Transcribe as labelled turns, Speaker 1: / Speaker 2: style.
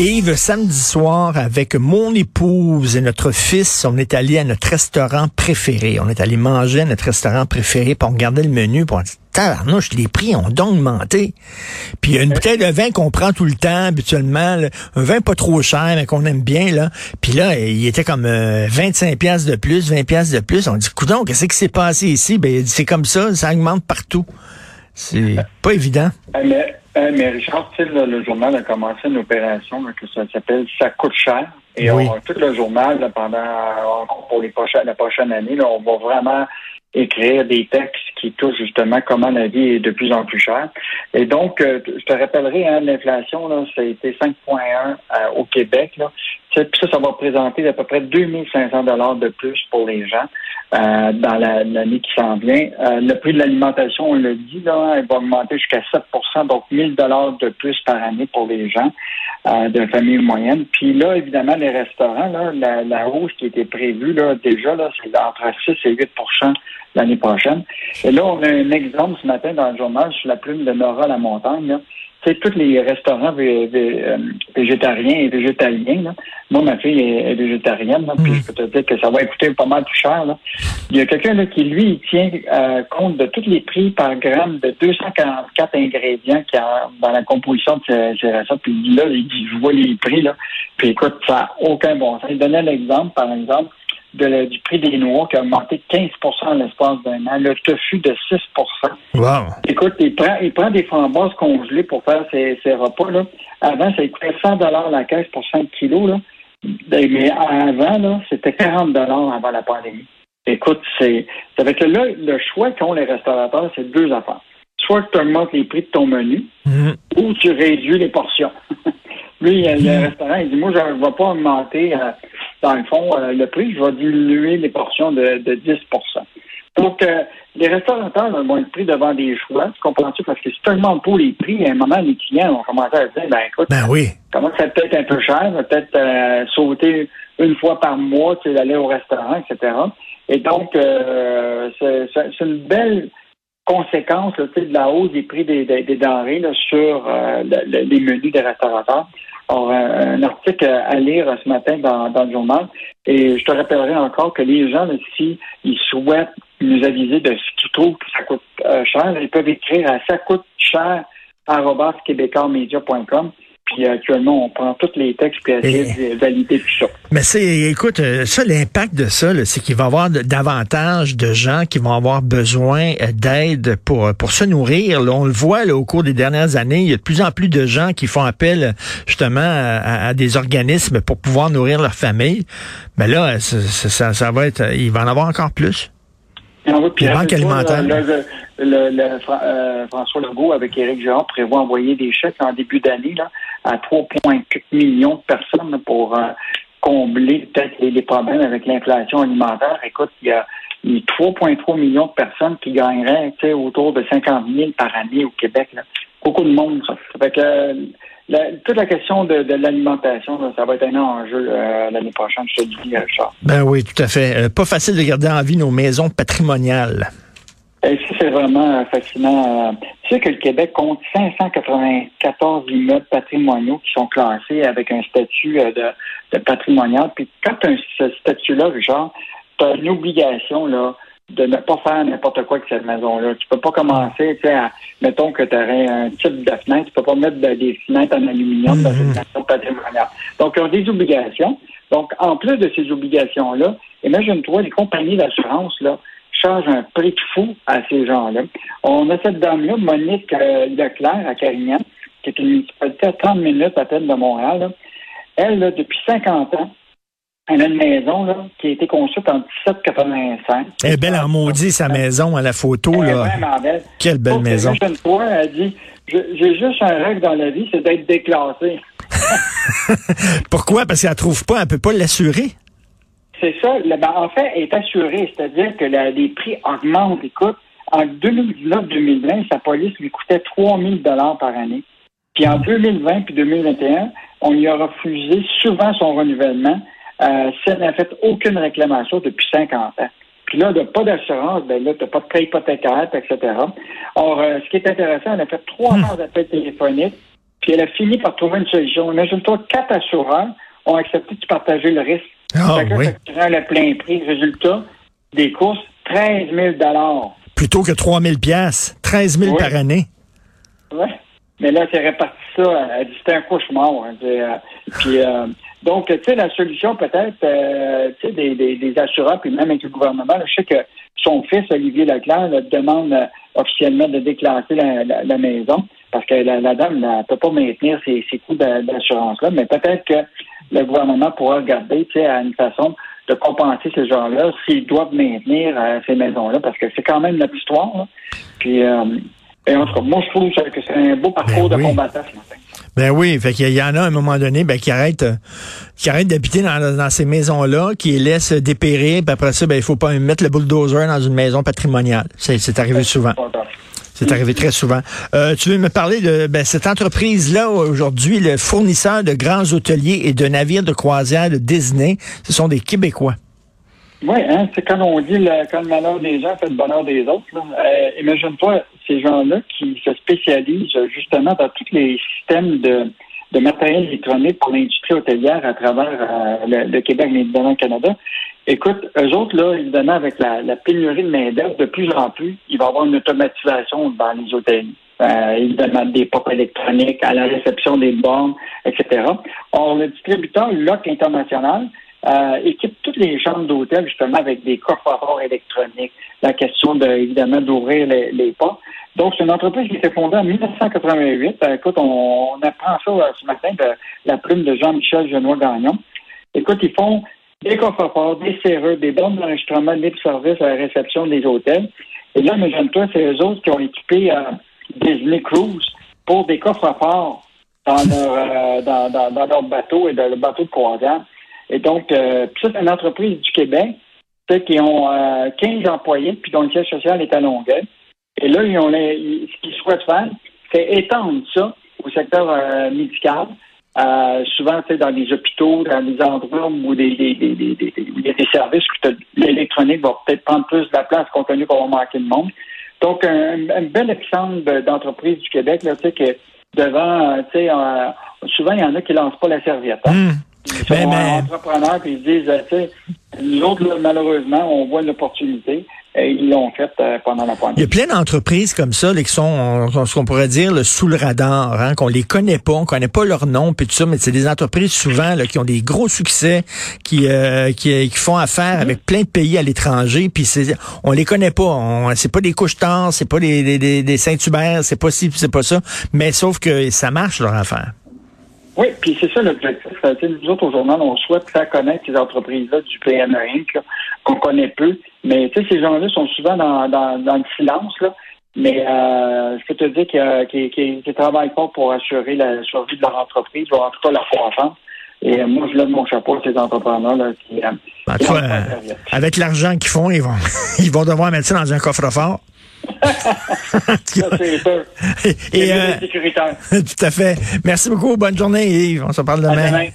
Speaker 1: Yves, samedi soir, avec mon épouse et notre fils, on est allé à notre restaurant préféré. On est allé manger à notre restaurant préféré, on regardait le menu, dit, tabarnouche, les prix ont donc augmenté. Puis il y a une bouteille de vin qu'on prend tout le temps, habituellement, là, un vin pas trop cher, mais qu'on aime bien, là. Puis là, il était comme 25 pièces de plus, 20 pièces de plus. On dit, coudon, qu'est-ce qui s'est passé ici? Ben, c'est comme ça, ça augmente partout. C'est pas évident.
Speaker 2: Mais, mais Richard, tu sais, le, journal a commencé une opération que ça s'appelle Ça coûte cher. Et on, tout le journal, pendant pour les prochaines, la prochaine année, là, on va vraiment écrire des textes qui touchent justement comment la vie est de plus en plus chère. Et donc, euh, je te rappellerai, hein, l'inflation, là, ça a été 5,1 euh, au Québec. Là. Ça, ça, va représenter à peu près 2500 dollars de plus pour les gens euh, dans l'année qui s'en vient. le prix de l'alimentation, on l'a dit, là, il va augmenter jusqu'à 7% donc 1000 dollars de plus par année pour les gens de famille moyenne. Puis là, évidemment, les restaurants, là, la, la hausse qui était prévue là, déjà, là, c'est entre 6 et 8% l'année prochaine. Et là, on a un exemple ce matin dans le journal sur la plume de Nora La Montagne. C'est tous les restaurants euh, végétariens et végétaliens. Là. Moi, ma fille est, végétarienne, puis je peux te dire que ça va coûter pas mal plus cher. Là. Il y a quelqu'un qui, lui, il tient euh, compte de tous les prix par gramme de 244 ingrédients qu'il y a dans la composition de ces, ces recettes. Puis là, il voit les prix, là. Puis écoute, ça n'a aucun bon sens. Il donnait l'exemple, par exemple, du prix des noix qui a augmenté de 15% en l'espace d'un an. Le tofu de 6
Speaker 1: wow.
Speaker 2: Écoute, il prend, il prend des framboises congelées pour faire ses, repas. Là. Avant, ça coûtait 100 la caisse pour 5 kilos. Là. Ben, mais avant, là, c'était 40 avant la pandémie. Écoute, c'est. Ça fait que là, le choix qu'ont les restaurateurs, c'est deux affaires. Soit tu augmentes les prix de ton menu mm-hmm. ou tu réduis les portions. Lui, le mm-hmm. restaurant, il dit Moi, je ne vais pas augmenter. Euh, dans le fond, euh, le prix, je vais diminuer les portions de, de 10% Donc, euh, les restaurateurs vont être pris devant des choix. Tu comprends-tu? Parce que c'est tellement pour les prix, à un moment, les clients ont commencé à dire, ben écoute,
Speaker 1: ben oui.
Speaker 2: comment ça peut être un peu cher, peut-être euh, sauter une fois par mois, tu sais, d'aller au restaurant, etc. Et donc, c'est une belle conséquence là, de la hausse des prix des, des, denrées sur les menus des restaurateurs. Alors, un, article à lire ce matin dans, le journal. Et je te rappellerai encore que les gens, si ils souhaitent nous aviser de ce qu'ils trouvent que ça coûte euh, cher, ils peuvent écrire à ça coûte cher puis actuellement, on prend tous les textes puis essayer de valider tout ça.
Speaker 1: Mais c'est, écoute, euh, ça, l'impact de ça, c'est qu'il va y avoir davantage de gens qui vont avoir besoin euh, d'aide pour, euh, pour se nourrir. on le voit là, au cours des dernières années, il y a de plus en plus de gens qui font appel justement à, des organismes pour pouvoir nourrir leur famille. Mais là, ça, ça, va être, il va en avoir encore plus.
Speaker 2: Ah puis alimentaire. François Legault avec Éric Jean prévoit envoyer des chèques en début d'année là, à 3,4 millions de personnes pour euh, combler peut-être les, problèmes avec l'inflation alimentaire. Écoute, il y a 3,3 millions de personnes qui gagneraient autour de 50 000 par année au Québec. Beaucoup de monde, ça. fait que toute la question de, l'alimentation, ça va être un enjeu euh, l'année prochaine, je te dis, Charles.
Speaker 1: Ben oui, tout à fait. Euh, pas facile de garder en vie nos maisons patrimoniales.
Speaker 2: Et c'est vraiment fascinant. Tu sais que le Québec compte 594 immeubles patrimoniaux qui sont classés avec un statut euh, de, patrimonial. Puis quand tu as ce statut-là, Richard, tu as une obligation là, de ne pas faire n'importe quoi avec cette maison-là. Tu peux pas commencer, tu sais, à, mettons que tu aurais un type de fenêtre, tu peux pas mettre des fenêtres en aluminium dans une mhm. maison patrimoniale. Donc, ils ont des obligations. Donc, en plus de ces obligations-là, imagine-toi, les compagnies d'assurance, là, charge un prix fou à ces gens-là. On a cette dame-là, Monique euh, Leclerc, à Carignan, qui est une municipalité à 30 minutes à peine de Montréal. Elle, depuis 50 ans, elle a une maison là, qui a été construite en 1785.
Speaker 1: Elle est belle en maudit, sa maison, à la photo. Elle là. Est belle. Quelle belle maison.
Speaker 2: Une fois, elle dit J'ai juste un rêve dans la vie, c'est d'être déclassée.
Speaker 1: Pourquoi? Parce qu'elle ne trouve pas, elle ne peut pas l'assurer.
Speaker 2: C'est ça. Ben, en fait, elle est assurée, c'est-à-dire que les prix augmentent. Écoute, en 2019-2020, sa police lui coûtait 3 000 par année. Puis en 2020 puis 2021, on lui a refusé souvent son renouvellement. Euh, si elle n'a fait aucune réclamation depuis 50 ans. Puis là, de pas d'assurance, ben là, tu n'as pas de prêt hypothécaire, etc. Or, euh, ce qui est intéressant, elle a fait trois ans d'appels téléphoniques, puis elle a fini par trouver une solution. Imagine-toi, quatre assureurs ont accepté de partager le risque.
Speaker 1: Ah,
Speaker 2: Chacun
Speaker 1: oui.
Speaker 2: le plein prix. Résultat, des courses, 13 000
Speaker 1: Plutôt que 3 000 piastres, 13 000
Speaker 2: Oui.
Speaker 1: par année.
Speaker 2: Ouais. Mais là, c'est réparti ça. Dit c'était un cauchemar. hein. Euh, puis, euh, donc, tu sais, la solution peut-être, euh, tu sais, des, des, des assureurs, puis même avec le gouvernement, là, je sais que son fils, Olivier Leclerc, là, demande euh, officiellement de déclasser la, la- la maison parce que la, la dame ne peut pas maintenir ses, ses coûts d'a- d'assurance-là. Mais peut-être que le gouvernement pourra regarder, tu sais, à une façon de compenser ces gens-là s'ils doivent maintenir euh, ces maisons-là parce que c'est quand même notre histoire. là. Puis, euh, et en tout cas, moi, je trouve que c'est un beau parcours
Speaker 1: Ben
Speaker 2: de
Speaker 1: oui.
Speaker 2: combattant ce matin.
Speaker 1: Ben oui, fait qu'il y en a à un moment donné ben, qui arrêtent euh, qui arrêtent d'habiter dans, dans ces maisons-là, qui les laissent dépérir, puis après ça, ben il faut pas mettre le bulldozer dans une maison patrimoniale. C'est c'est arrivé souvent. C'est arrivé très souvent. Euh, tu veux me parler de ben, cette entreprise-là aujourd'hui, le fournisseur de grands hôteliers et de navires de croisière de Disney, ce sont des Québécois.
Speaker 2: Oui, hein, c'est quand on dit le, quand le malheur des gens fait le bonheur des autres. Euh, Imagine-toi ces gens-là qui se spécialisent euh, justement dans tous les systèmes de, de matériel électronique pour l'industrie hôtelière à travers euh, le, le Québec, mais évidemment le Canada. Écoute, eux autres, là, évidemment, avec la, la pénurie de main-d'œuvre, de plus en plus, il va y avoir une automatisation dans les hôtels. Euh, évidemment, des portes électroniques, à la réception des bornes, etc. Or, le distributeur LOC International euh, équipe toutes les chambres d'hôtel justement avec des coffres-forts électroniques. La question de, évidemment d'ouvrir les, les. Donc, c'est une entreprise qui s'est fondée en 1988. Euh, écoute, on, apprend ça euh, ce matin de la plume de Jean-Michel Genois-Gagnon. Écoute, ils font des coffres-forts, des serrures, des bornes d'enregistrement libre-service à la réception des hôtels. Et là, imagine-toi, c'est eux autres qui ont équipé Disney Cruise pour des leur, euh, dans, dans, dans leur bateau et dans le bateau de croisière. Et donc, euh, ça, c'est une entreprise du Québec qui ont euh, 15 employés, puis dont le siège social est à Longueuil. Et là, ils ont les- ce qu'ils souhaitent faire, c'est étendre ça au secteur euh, médical. Euh, souvent, sais, dans des hôpitaux, dans des endroits où des, des, des, des- services où l'électronique va peut-être prendre plus de la place compte tenu qu'on va manquer de monde. Donc, un, bel exemple de- d'entreprise du Québec, là, tu sais, que devant, euh, tu sais, euh, souvent, il y en a qui lancent pas la serviette. hein.
Speaker 1: Hum.
Speaker 2: Ils sont
Speaker 1: Mais- mais-
Speaker 2: entrepreneurs puis ils se disent, euh, tu sais, nous autres, là, malheureusement, on voit une opportunité et ils l'ont faite euh, pendant la
Speaker 1: Il y a plein d'entreprises comme ça là, qui sont on- ce qu'on pourrait dire là, sous le radar, hein, qu'on les connaît pas, on connaît pas leur nom, puis tout ça, mais c'est des entreprises souvent là, qui ont des gros succès, qui, euh, qui qui font affaire avec plein de pays à l'étranger, puis c'est on les connaît pas, on, c'est pas des couches tard, c'est pas des, des, des, Saint-Hubert, c'est pas ci, c'est pas ça, mais sauf que ça marche leur affaire.
Speaker 2: Oui, puis c'est ça l'objectif. Euh, tu sais, Nous autres, au journal, on souhaite faire connaître ces entreprises-là du PME Inc., qu'on connaît peu. Mais tu sais, ces gens-là sont souvent dans, dans, dans le silence, là. Mais euh, je peux te dire qu'ils qu'ils travaillent pas pour assurer la survie de leur entreprise, ou en tout cas leur croissance. Et euh, moi, je lève mon chapeau à ces entrepreneurs-là qui, euh, qui
Speaker 1: euh, avec l'argent qu'ils font, ils vont ils vont devoir mettre ça dans un coffre-fort.
Speaker 2: Ça, c'est
Speaker 1: euh,
Speaker 2: sécuritaire.
Speaker 1: tout à fait. Merci beaucoup. Bonne journée, Yves. On se parle
Speaker 2: demain.
Speaker 1: Salut.